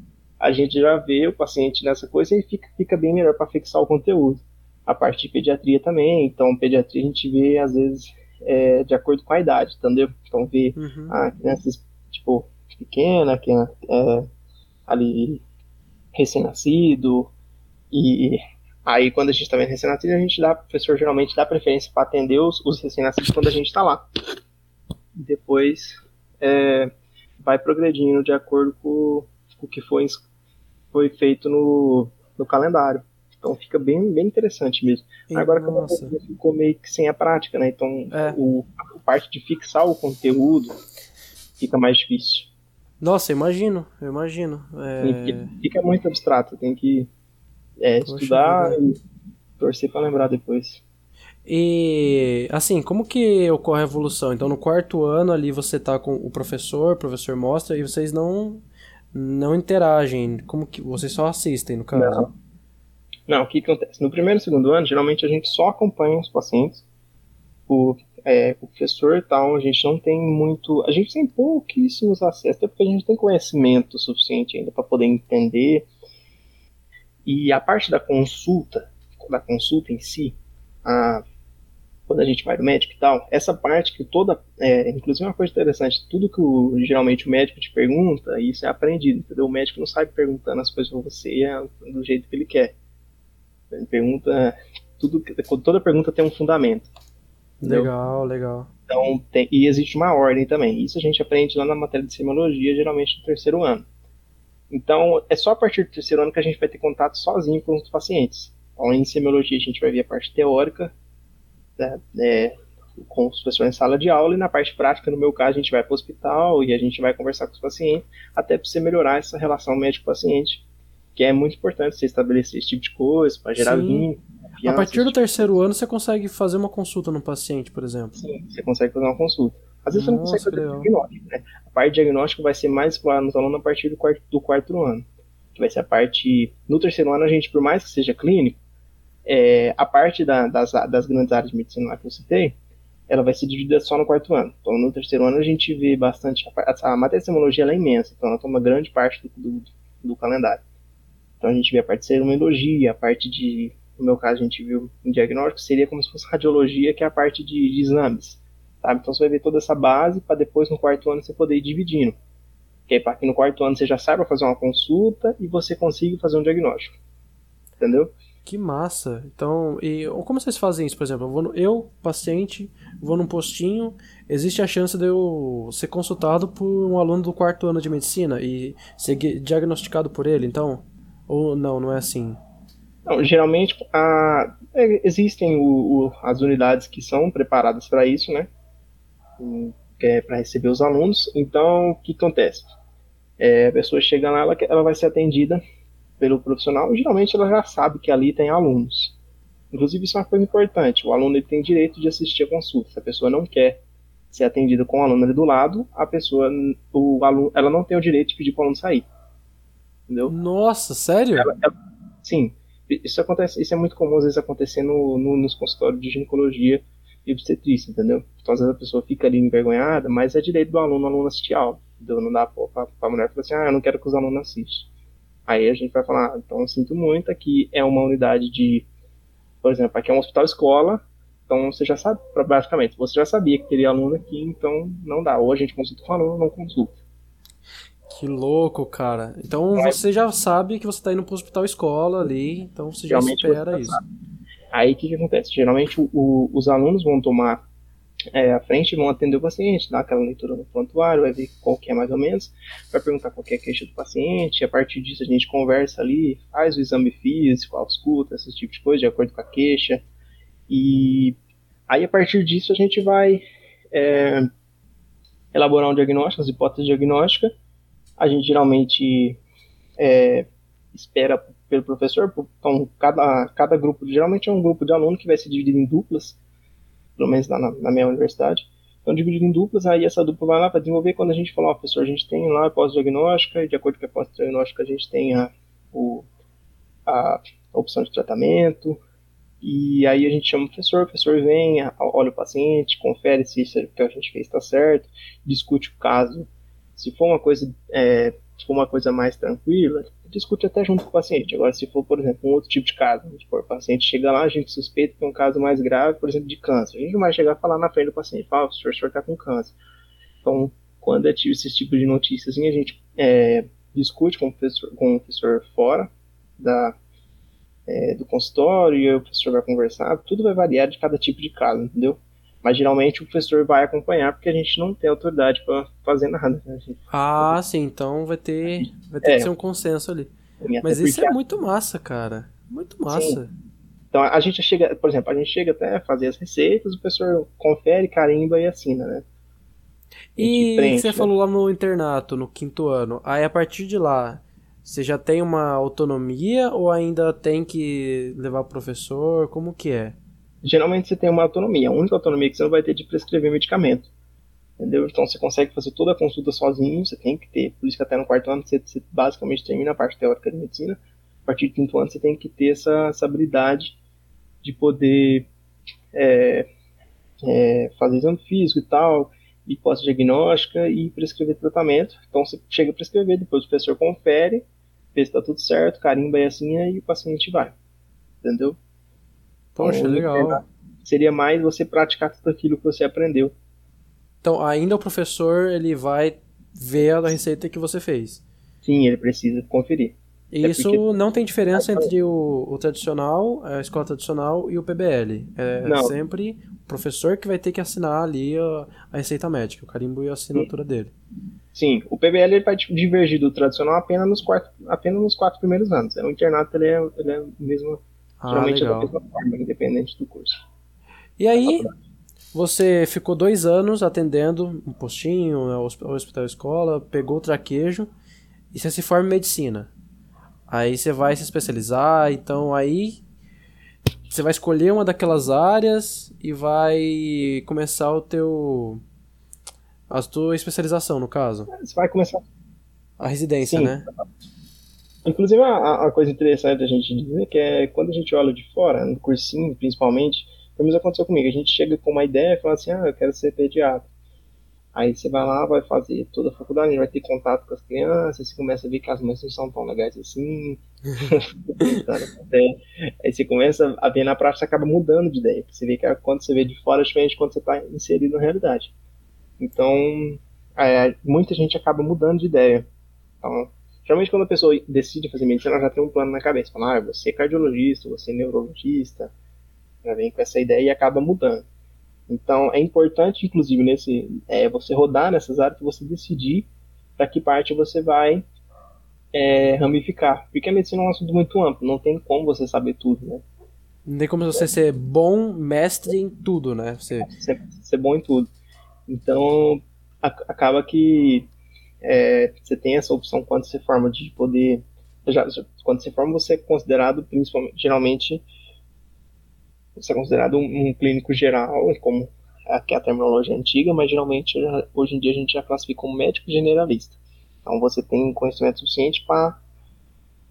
a gente já vê o paciente nessa coisa e fica, fica bem melhor para fixar o conteúdo. A parte de pediatria também, então pediatria a gente vê às vezes é, de acordo com a idade, entendeu? Então vê uhum. a crianças tipo pequena, que é, ali recém-nascido e aí quando a gente está vendo recém-nascido a gente dá, o professor geralmente dá preferência para atender os, os recém-nascidos quando a gente está lá. Depois é, vai progredindo de acordo com o que foi foi feito no, no calendário. Então fica bem, bem interessante mesmo. E, Agora nossa. que ficou meio que sem a prática, né? Então é. o, a parte de fixar o conteúdo fica mais difícil. Nossa, imagino, eu imagino. É... Fica muito abstrato, tem que é, estudar e torcer para lembrar depois. E assim, como que ocorre a evolução? Então no quarto ano ali você tá com o professor, o professor mostra e vocês não não interagem? Como que vocês só assistem, no caso? Não. Não, o que acontece? No primeiro e segundo ano, geralmente a gente só acompanha os pacientes. O, é, o professor e tal, a gente não tem muito. A gente tem pouquíssimos acessos, até porque a gente tem conhecimento suficiente ainda para poder entender. E a parte da consulta, da consulta em si, a, quando a gente vai no médico e tal, essa parte que toda, é, inclusive uma coisa interessante, tudo que o, geralmente o médico te pergunta, isso é aprendido, entendeu? O médico não sai perguntando as coisas pra você é, do jeito que ele quer. Ele pergunta, tudo, toda pergunta tem um fundamento. Entendeu? Legal, legal. Então, tem, e existe uma ordem também. Isso a gente aprende lá na matéria de semiologia, geralmente no terceiro ano. Então, é só a partir do terceiro ano que a gente vai ter contato sozinho com os pacientes. Então, em semiologia, a gente vai ver a parte teórica, né, é, com os professores em sala de aula e na parte prática, no meu caso, a gente vai para o hospital e a gente vai conversar com os pacientes até para você melhorar essa relação médico-paciente, que é muito importante você estabelecer esse tipo de coisa para gerar vínculo. A partir do tipo terceiro ano, você consegue fazer uma consulta no paciente, por exemplo? Sim, você consegue fazer uma consulta. Às vezes Nossa, você não consegue fazer diagnóstico, né? A parte diagnóstica vai ser mais explorada nos alunos a partir do quarto, do quarto ano. Que vai ser a parte. No terceiro ano, a gente, por mais que seja clínico, é, a parte da, das, das grandes áreas de medicina lá que eu citei, ela vai ser dividida só no quarto ano. Então, no terceiro ano, a gente vê bastante. A, a matéria de é imensa, então ela toma grande parte do, do, do, calendário. Então, a gente vê a parte de serologia, a parte de. No meu caso, a gente viu em diagnóstico, seria como se fosse radiologia, que é a parte de, de exames. Sabe? Então, você vai ver toda essa base para depois, no quarto ano, você poder ir dividindo. Que aí, para que no quarto ano você já saiba fazer uma consulta e você consiga fazer um diagnóstico. Entendeu? Que massa. Então, e como vocês fazem isso, por exemplo? Eu, no, eu, paciente, vou num postinho, existe a chance de eu ser consultado por um aluno do quarto ano de medicina e ser diagnosticado por ele, então? Ou não, não é assim? Não, geralmente a, é, existem o, o, as unidades que são preparadas para isso, né? É para receber os alunos. Então, o que acontece? É, a pessoa chega lá, ela, ela vai ser atendida pelo profissional, geralmente ela já sabe que ali tem alunos. Inclusive, isso é uma coisa importante: o aluno ele tem direito de assistir a consulta. Se a pessoa não quer ser atendida com o aluno ali do lado, a pessoa, o aluno, ela não tem o direito de pedir para o aluno sair. Entendeu? Nossa, sério? Ela, ela, sim, isso acontece, isso é muito comum às vezes acontecer no, no, nos consultórios de ginecologia e obstetrícia, entendeu? Então às vezes a pessoa fica ali envergonhada, mas é direito do aluno, o aluno assistir aula. Entendeu? Não dá pra, pra mulher falar assim, ah, eu não quero que os alunos assistam. Aí a gente vai falar, então eu sinto muito, aqui é uma unidade de, por exemplo, aqui é um hospital escola, então você já sabe, basicamente, você já sabia que teria aluno aqui, então não dá. Ou a gente consulta com o aluno ou não consulta. Que louco, cara. Então Mas, você já sabe que você está indo para o hospital escola ali, então você já espera isso. Sabe. Aí o que, que acontece? Geralmente o, os alunos vão tomar é, à frente, vão atender o paciente, dar aquela leitura no prontuário, vai ver qual que é mais ou menos, vai perguntar qual é a queixa do paciente, a partir disso a gente conversa ali, faz o exame físico, ausculta, esse tipo de coisa, de acordo com a queixa. E aí a partir disso a gente vai é, elaborar um diagnóstico, as hipóteses diagnósticas. A gente geralmente é, espera pelo professor, então cada, cada grupo, geralmente é um grupo de aluno que vai se dividir em duplas, pelo menos na, na minha universidade. Então, dividido em duplas, aí essa dupla vai lá para desenvolver. Quando a gente fala, ó, professor, a gente tem lá a pós-diagnóstica, e de acordo com a pós-diagnóstica, a gente tem a, o, a, opção de tratamento, e aí a gente chama o professor, o professor vem, olha o paciente, confere se isso que a gente fez está certo, discute o caso. Se for uma coisa, é, se for uma coisa mais tranquila, discute até junto com o paciente. Agora, se for, por exemplo, um outro tipo de caso, tipo, o paciente chega lá, a gente suspeita que é um caso mais grave, por exemplo, de câncer. A gente não vai chegar a falar na frente do paciente, fala, o senhor está com câncer. Então, quando é esse tipo de notícias, a gente é, discute com o, professor, com o professor fora da, é, do consultório, e o professor vai conversar, tudo vai variar de cada tipo de caso, entendeu? Mas geralmente o professor vai acompanhar porque a gente não tem autoridade para fazer nada. Né? Ah, sim, então vai ter, vai ter é. que ser um consenso ali. Mas isso é muito massa, cara. Muito massa. Sim. Então a gente chega, por exemplo, a gente chega até a fazer as receitas, o professor confere, carimba e assina, né? E preenche, você né? falou lá no internato, no quinto ano. Aí a partir de lá, você já tem uma autonomia ou ainda tem que levar o professor? Como que é? Geralmente você tem uma autonomia. A única autonomia que você não vai ter é de prescrever medicamento. Entendeu? Então você consegue fazer toda a consulta sozinho, você tem que ter. Por isso que até no quarto ano você, você basicamente termina a parte teórica de medicina. A partir do quinto ano você tem que ter essa, essa habilidade de poder é, é, fazer exame físico e tal, hipótese diagnóstica e prescrever tratamento. Então você chega a prescrever, depois o professor confere, vê se está tudo certo, carimba e assim, e o paciente vai. Entendeu? Poxa, então, legal. Seria mais você praticar tudo aquilo que você aprendeu. Então, ainda o professor ele vai ver a receita que você fez. Sim, ele precisa conferir. E isso porque... não tem diferença entre o, o, tradicional, a escola tradicional e o PBL. É não. sempre o professor que vai ter que assinar ali a, a receita médica, o carimbo e a assinatura Sim. dele. Sim, o PBL ele vai divergir do tradicional apenas nos, quatro, apenas nos quatro primeiros anos. O internato ele é, ele é mesmo ah, Geralmente legal. é da mesma forma, independente do curso. E aí, você ficou dois anos atendendo um postinho, né, hospital escola, pegou o traquejo e você se forma em medicina. Aí você vai se especializar, então aí você vai escolher uma daquelas áreas e vai começar o teu a tua especialização, no caso. Você vai começar a residência, Sim. né? Inclusive, a, a, coisa interessante a gente dizer que é quando a gente olha de fora, no cursinho principalmente, pelo menos aconteceu comigo, a gente chega com uma ideia e fala assim, ah, eu quero ser pediatra. Aí você vai lá, vai fazer toda a faculdade, vai ter contato com as crianças, você começa a ver que as mães não são tão legais assim. aí você começa a ver na prática, você acaba mudando de ideia. Você vê que quando você vê de fora é diferente quando você está inserido na realidade. Então, é, muita gente acaba mudando de ideia. Então, Geralmente quando a pessoa decide fazer medicina, ela já tem um plano na cabeça. Fala, ah, você é cardiologista, você é neurologista. Já vem com essa ideia e acaba mudando. Então é importante, inclusive, nesse é, você rodar nessas áreas que você decidir para que parte você vai é, ramificar. Porque a medicina é um assunto muito amplo, não tem como você saber tudo, né? Não tem como você ser bom mestre em tudo, né? Você... Ser, ser bom em tudo. Então, a, acaba que é, você tem essa opção quando você forma de poder. Já, quando você forma, você é considerado, principalmente, geralmente, você é considerado um, um clínico geral, como que é a terminologia antiga, mas geralmente hoje em dia a gente já classifica como médico generalista. Então você tem conhecimento suficiente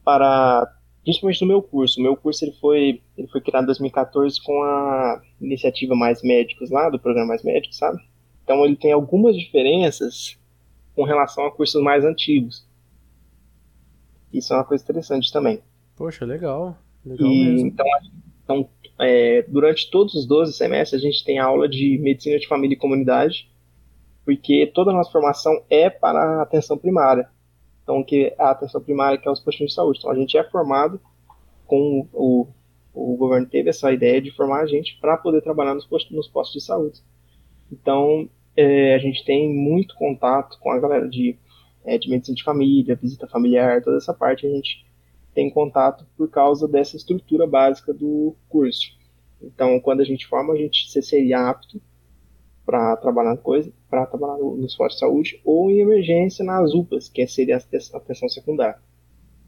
para, principalmente no meu curso. O meu curso ele foi, ele foi criado em 2014 com a iniciativa Mais Médicos lá, do programa Mais Médicos, sabe? Então ele tem algumas diferenças com relação a cursos mais antigos. Isso é uma coisa interessante também. Poxa, legal. legal e, mesmo. Então, então é, durante todos os 12 semestres a gente tem aula de medicina de família e comunidade, porque toda a nossa formação é para a atenção primária. Então, que a atenção primária que é os postos de saúde. Então, a gente é formado com o, o governo teve essa ideia de formar a gente para poder trabalhar nos postos, nos postos de saúde. Então, é, a gente tem muito contato com a galera de, é, de medicina de família, visita familiar, toda essa parte a gente tem contato por causa dessa estrutura básica do curso. Então, quando a gente forma, a gente seria apto para trabalhar coisa, para trabalhar nos postos de saúde ou em emergência nas UPAs, que seria a atenção secundária.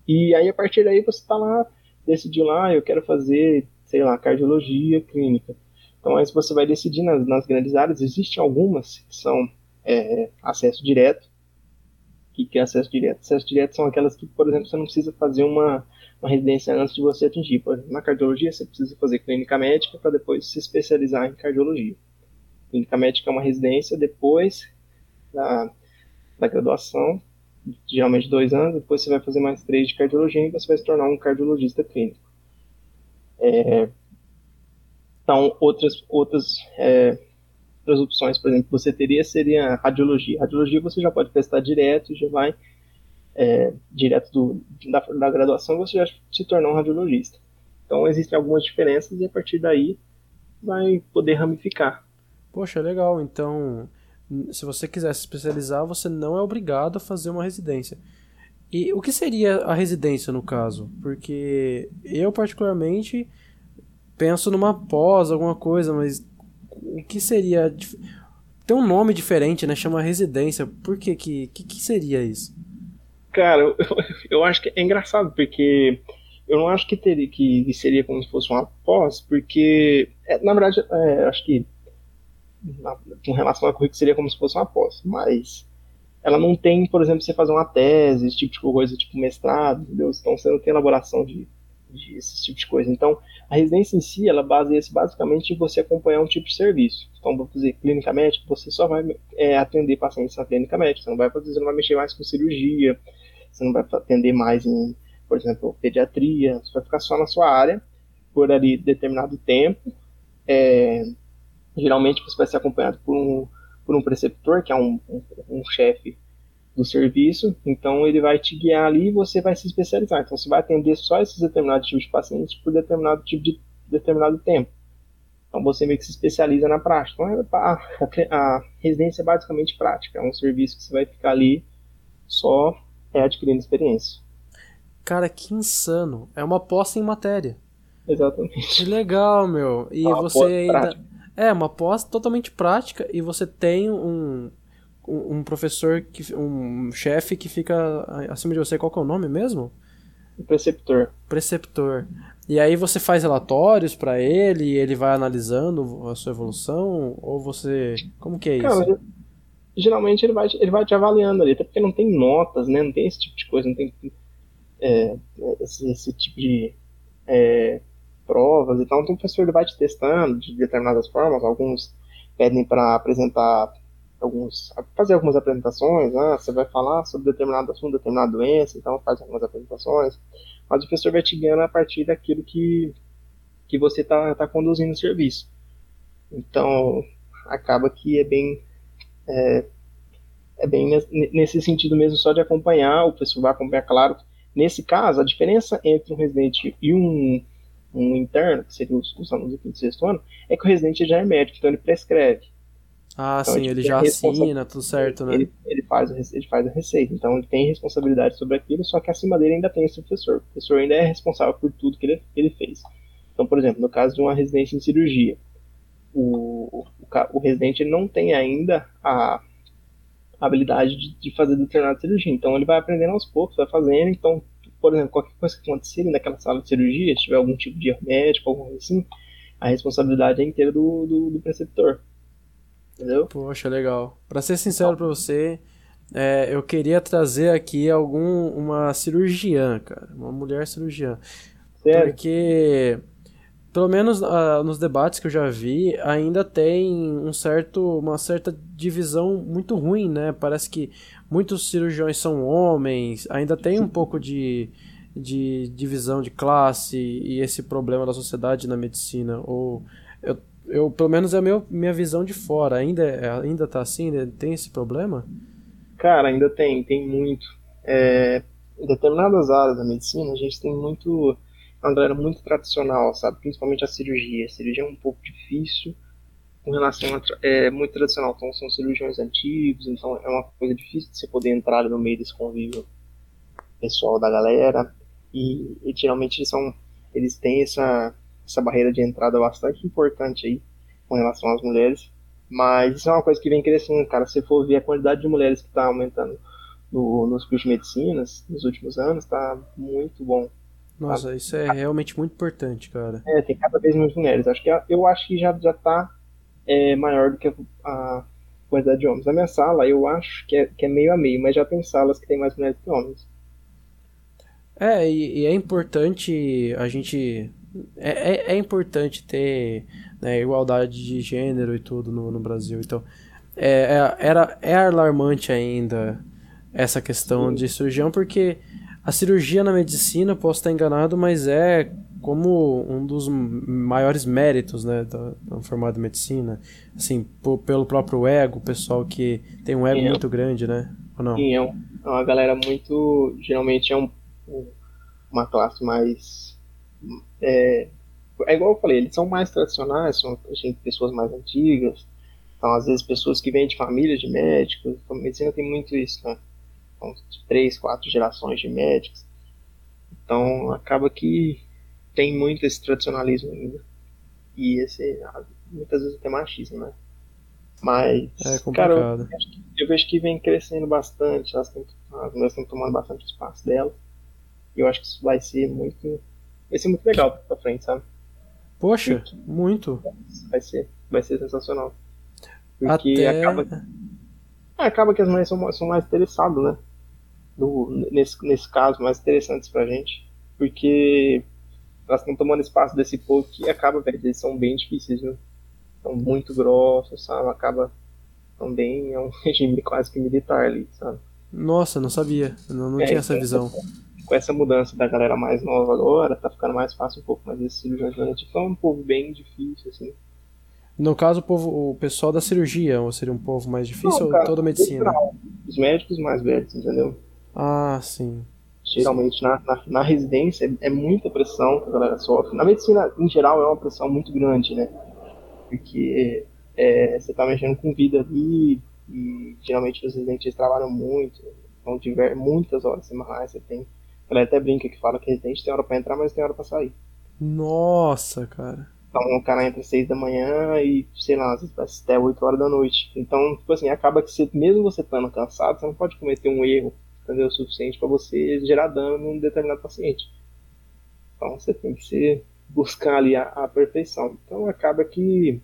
E aí, a partir daí, você está lá, decidiu lá, eu quero fazer, sei lá, cardiologia clínica. Então, aí você vai decidir nas, nas grandes áreas. Existem algumas que são é, acesso direto, que, que é acesso direto. Acesso direto são aquelas que, por exemplo, você não precisa fazer uma, uma residência antes de você atingir. Por exemplo, na cardiologia, você precisa fazer clínica médica para depois se especializar em cardiologia. Clínica médica é uma residência depois da, da graduação, geralmente dois anos, depois você vai fazer mais três de cardiologia e você vai se tornar um cardiologista clínico. É, então, outras, outras é, outras opções, por exemplo, que você teria seria radiologia. Radiologia você já pode prestar direto, já vai é, direto do, da, da graduação, você já se tornou um radiologista. Então existem algumas diferenças e a partir daí vai poder ramificar. Poxa, legal. Então, se você quiser se especializar, você não é obrigado a fazer uma residência. E o que seria a residência no caso? Porque eu particularmente penso numa pós, alguma coisa, mas o que seria. Tem um nome diferente, né? Chama residência. Por que que, que, que seria isso? Cara, eu, eu acho que é engraçado, porque eu não acho que teria que seria como se fosse uma pós, porque é, na verdade é, acho que na, com relação a currículo seria como se fosse uma pós, mas ela não tem, por exemplo, você fazer uma tese, esse tipo de coisa, tipo mestrado, entendeu? Então você não tem elaboração de, de esse tipo de coisa. Então a residência em si, ela baseia-se basicamente em você acompanhar um tipo de serviço. Então, vou fazer clínica médica, você só vai é, atender pacientes na clínica médica, você não vai fazer, você não vai mexer mais com cirurgia, você não vai atender mais em, por exemplo, pediatria, você vai ficar só na sua área por ali determinado tempo. É, geralmente você vai ser acompanhado por um, por um preceptor, que é um, um, um chefe do serviço, então ele vai te guiar ali e você vai se especializar. Então você vai atender só esses determinados tipos de pacientes por determinado tipo de determinado tempo. Então você meio que se especializa na prática. Então a, a, a residência é basicamente prática, é um serviço que você vai ficar ali só é, adquirindo experiência. Cara, que insano. É uma posse em matéria. Exatamente. Que legal, meu. E é você ainda. Prática. É, uma pós totalmente prática e você tem um, um professor, que, um chefe que fica acima de você, qual que é o nome mesmo? O preceptor. Preceptor. E aí você faz relatórios para ele e ele vai analisando a sua evolução? Ou você. Como que é isso? Cara, geralmente ele vai, ele vai te avaliando ali, até porque não tem notas, né? Não tem esse tipo de coisa, não tem é, esse, esse, tipo de é, provas e tal. Então o professor ele vai te testando de determinadas formas. Alguns pedem para apresentar alguns, fazer algumas apresentações, né? você vai falar sobre determinado assunto, determinada doença, então faz algumas apresentações, mas o professor vai te guiando a partir daquilo que, que você está tá conduzindo o serviço. Então, acaba que é bem é, é bem nesse sentido mesmo só de acompanhar, o professor vai acompanhar, claro, nesse caso, a diferença entre um residente e um, um interno, que seria os, os alunos do sexto ano, é que o residente já é médico, então ele prescreve. Ah, então, sim, ele já assina, tudo certo, né? Ele, ele, faz, ele faz a receita, então ele tem responsabilidade sobre aquilo, só que acima dele ainda tem esse professor. O professor ainda é responsável por tudo que ele, que ele fez. Então, por exemplo, no caso de uma residência em cirurgia, o, o, o residente não tem ainda a habilidade de, de fazer determinada cirurgia, então ele vai aprendendo aos poucos, vai fazendo, então, por exemplo, qualquer coisa que acontecer naquela sala de cirurgia, se tiver algum tipo de erro médico, alguma coisa assim, a responsabilidade é inteira do, do, do preceptor. Entendeu? Poxa, legal. Pra ser sincero pra você, é, eu queria trazer aqui algum uma cirurgiã, cara. Uma mulher cirurgiã. Sério? Porque, pelo menos ah, nos debates que eu já vi, ainda tem um certo, uma certa divisão muito ruim, né? Parece que muitos cirurgiões são homens, ainda tem um pouco de, de divisão de classe e esse problema da sociedade na medicina. Ou eu, pelo menos é meu, minha visão de fora. Ainda, é- ainda tá assim? Ainda Tem esse problema? Cara, ainda tem, tem muito. É, em determinadas áreas da medicina, a gente tem muito. Uma galera muito tradicional, sabe? Principalmente a cirurgia. A cirurgia é um pouco difícil com relação a. É muito tradicional. Então, são cirurgiões antigos, então é uma coisa difícil de você poder entrar no meio desse convívio pessoal da galera. E, e geralmente eles, são, eles têm essa, essa barreira de entrada bastante importante aí com relação às mulheres. Mas isso é uma coisa que vem crescendo, cara. Se for ver a quantidade de mulheres que está aumentando no, nos cursos de medicinas nos últimos anos, tá muito bom. Nossa, isso é realmente muito importante, cara. É, tem cada vez mais mulheres. Acho que eu acho que já já tá é, maior do que a, a quantidade de homens. Na minha sala, eu acho que é, que é meio a meio, mas já tem salas que tem mais mulheres que homens. É, e, e é importante a gente. É, é, é importante ter né, igualdade de gênero e tudo no, no Brasil. Então, é, é, era, é alarmante ainda essa questão de cirurgião, porque a cirurgia na medicina, posso estar enganado, mas é como um dos maiores méritos né, da, da formada em medicina. Assim, pelo próprio ego, o pessoal que tem um ego Sim, é. muito grande, né? Ou não? Sim, é, um- é uma galera muito. Geralmente é um- uma classe mais. É, é igual eu falei, eles são mais tradicionais, são gente, pessoas mais antigas. Então, às vezes, pessoas que vêm de famílias de médicos. Então, a medicina tem muito isso, né? São três, quatro gerações de médicos. Então, acaba que tem muito esse tradicionalismo ainda. E esse, muitas vezes até machismo, né? Mas, É cara, eu- eu vejo que vem crescendo bastante, elas têm, as mulheres estão tomando bastante espaço dela. E eu acho que isso vai ser muito. Vai ser muito legal pra frente, sabe? Poxa, muito. Vai ser, vai ser sensacional. Porque Até. acaba, é, acaba que as mulheres são, são mais interessadas, né? No- nesse, nesse caso, mais interessantes pra gente. Porque elas estão tomando espaço desse povo que acaba, velho, eles são bem difíceis, viu? São muito grossos, sabe? Acaba também é um regime quase que militar ali, sabe? Nossa, não sabia. Não, não É, tinha essa então, visão. Com essa mudança da galera mais nova agora, tá ficando mais fácil um pouco, mas esse cirurgião antigo é um povo bem difícil, assim. No caso, o, povo, o pessoal da cirurgia, ou seria um povo mais difícil Não, ou cara, toda a medicina? geral, Os médicos mais velhos, entendeu? Ah, sim. Geralmente na, na, na residência é muita pressão que a galera sofre. Na medicina, em geral, é uma pressão muito grande, né? Porque é, você tá mexendo com vida ali e geralmente os residentes trabalham muito, vão tiver muitas horas semanais, você tem. Ela até brinca que fala que residente tem hora pra entrar, mas tem hora pra sair. Nossa, cara. Então o cara entra às seis da manhã e, sei lá, às vezes até 8 horas da noite. Então, tipo assim, acaba que você, mesmo você estando cansado, você não pode cometer um erro, entendeu? O suficiente para você gerar dano num determinado paciente. Então você tem que ser, buscar ali a, a perfeição. Então acaba que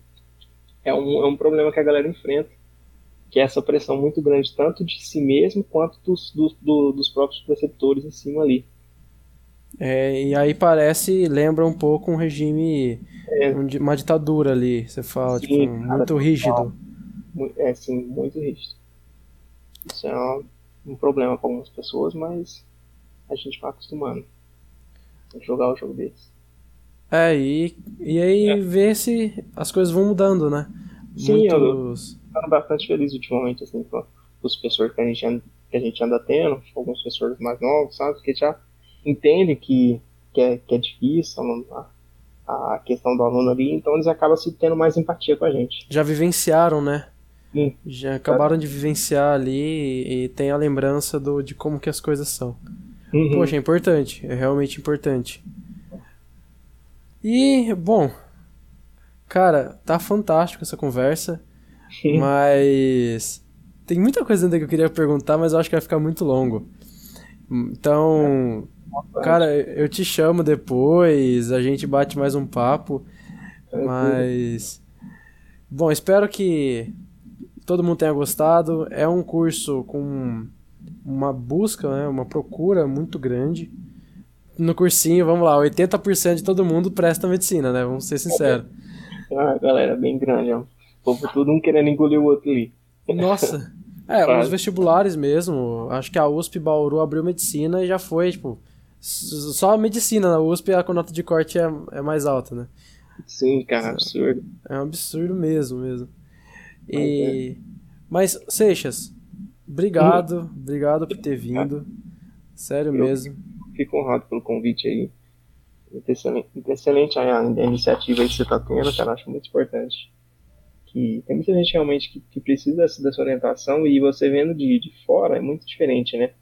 é um, é um problema que a galera enfrenta, que é essa pressão muito grande, tanto de si mesmo quanto dos, dos, do- dos próprios preceptores em cima ali. É, e aí parece, lembra um pouco um regime, É. um uma ditadura ali, você fala, Sim, tipo, cara, muito rígido. É, sim, muito rígido. Isso é um, um problema para algumas pessoas, mas a gente vai acostumando a jogar o jogo deles. É, e, e aí É. ver se as coisas vão mudando, né? Sim, eu- Ficaram bastante felizes ultimamente, assim, com os professores que a gente anda, que a gente anda tendo, alguns professores mais novos, sabe, que já entendem que, que, é, que é difícil a, a questão do aluno ali, então eles acabam se tendo mais empatia com a gente. já vivenciaram, né? Sim. Já acabaram de vivenciar ali e, e tem a lembrança do, de como que as coisas são. Uhum. Poxa, é importante, é realmente importante. E, bom, cara, tá fantástico essa conversa, mas tem muita coisa ainda que eu queria perguntar, mas eu acho que vai ficar muito longo. Então, cara, eu te chamo depois, a gente bate mais um papo, mas bom, espero que todo mundo tenha gostado. É um curso com uma busca, né, uma procura muito grande. No cursinho, vamos lá, 80% de todo mundo presta medicina, né? Vamos ser sinceros. Ah, galera, bem grande, ó. Povo todo um querendo engolir o outro ali. Nossa. É, os vestibulares mesmo. Acho que a USP Bauru abriu medicina e já foi, tipo. Só a medicina na USP a nota de corte é, é mais alta, né? Sim, cara, absurdo. É um absurdo mesmo, mesmo. E... Mas, Seixas, obrigado, hum. obrigado por ter vindo. Sério Eu mesmo. Fico honrado pelo convite aí. Excelente, excelente a iniciativa aí que você está tendo, cara. Acho muito importante. Que tem muita gente realmente que, que precisa dessa, dessa, orientação e você vendo de, de fora é muito diferente, né?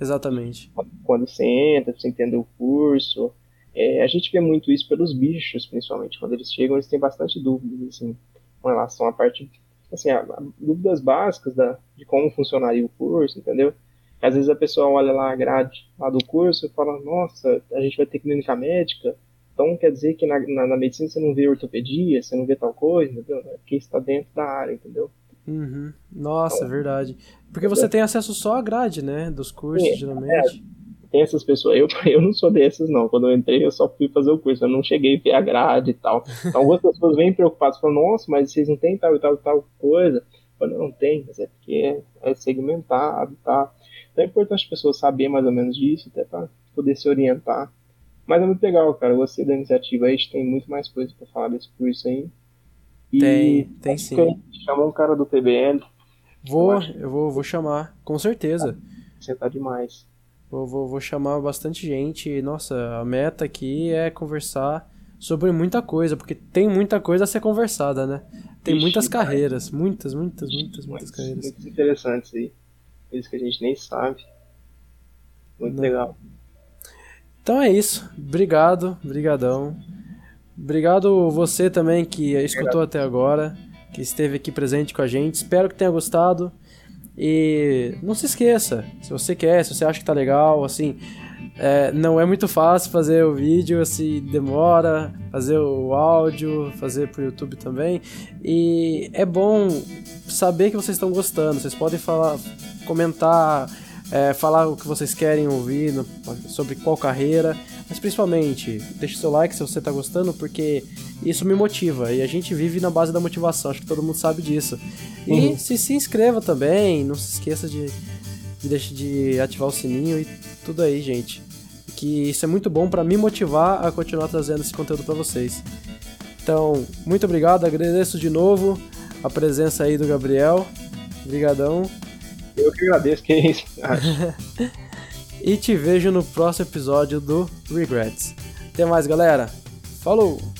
Exatamente. Quando você entra, você entender o curso. É, a gente vê muito isso pelos bichos, principalmente. Quando eles chegam, eles têm bastante dúvidas, assim, com relação à parte. Assim, a, a, dúvidas básicas da, de como funcionaria o curso, entendeu? Às vezes a pessoa olha lá a grade lá do curso e fala: Nossa, a gente vai ter clínica médica. Então quer dizer que na, na, na medicina você não vê ortopedia, você não vê tal coisa, entendeu? É porque está dentro da área, entendeu? Uhum. Nossa, então, é verdade. Porque você tem acesso só à grade, né? Dos cursos, é, geralmente. É, tem essas pessoas. Eu, eu não sou dessas, não. Quando eu entrei, eu só fui fazer o curso. Eu não cheguei a ver a grade e tal. Então, algumas pessoas vêm preocupadas, falam, nossa, mas vocês não têm tal e tal e tal coisa. Eu falo, não, tem, mas é porque é segmentado e tal. Então é importante as pessoas saberem mais ou menos disso, até para poder se orientar. Mas é muito legal, cara. Eu gostei da iniciativa. A gente tem muito mais coisa para falar desse curso aí. E tem, tem sim. Chamou um cara do PBL. Vou, eu vou, vou chamar, com certeza. Você tá demais. Vou, vou, vou chamar bastante gente. Nossa, a meta aqui é conversar sobre muita coisa, porque tem muita coisa a ser conversada, né? Tem Ixi, muitas carreiras, muitas, muitas, muitas, muitas carreiras. Muito interessantes aí. Coisas que a gente nem sabe. Muito Não. legal. Então é isso. Obrigado, brigadão. Obrigado você também que escutou até agora, que esteve aqui presente com a gente. Espero que tenha gostado. E não se esqueça, se você quer, se você acha que tá legal, assim, é, não é muito fácil fazer o vídeo, assim, demora, fazer o áudio, fazer pro YouTube também. E é bom saber que vocês estão gostando. Vocês podem falar, comentar, é, falar o que vocês querem ouvir no, sobre qual carreira, mas principalmente deixe seu like se você está gostando, porque isso me motiva e a gente vive na base da motivação, acho que todo mundo sabe disso. E uhum. se se inscreva também, não se esqueça de, de, de ativar o sininho e tudo aí, gente. Que isso é muito bom para me motivar a continuar trazendo esse conteúdo para vocês. Então, muito obrigado, agradeço de novo a presença aí do Gabriel. Obrigadão. Eu que agradeço, que é isso. e te vejo no próximo episódio do Regrets. Até mais, galera. Falou!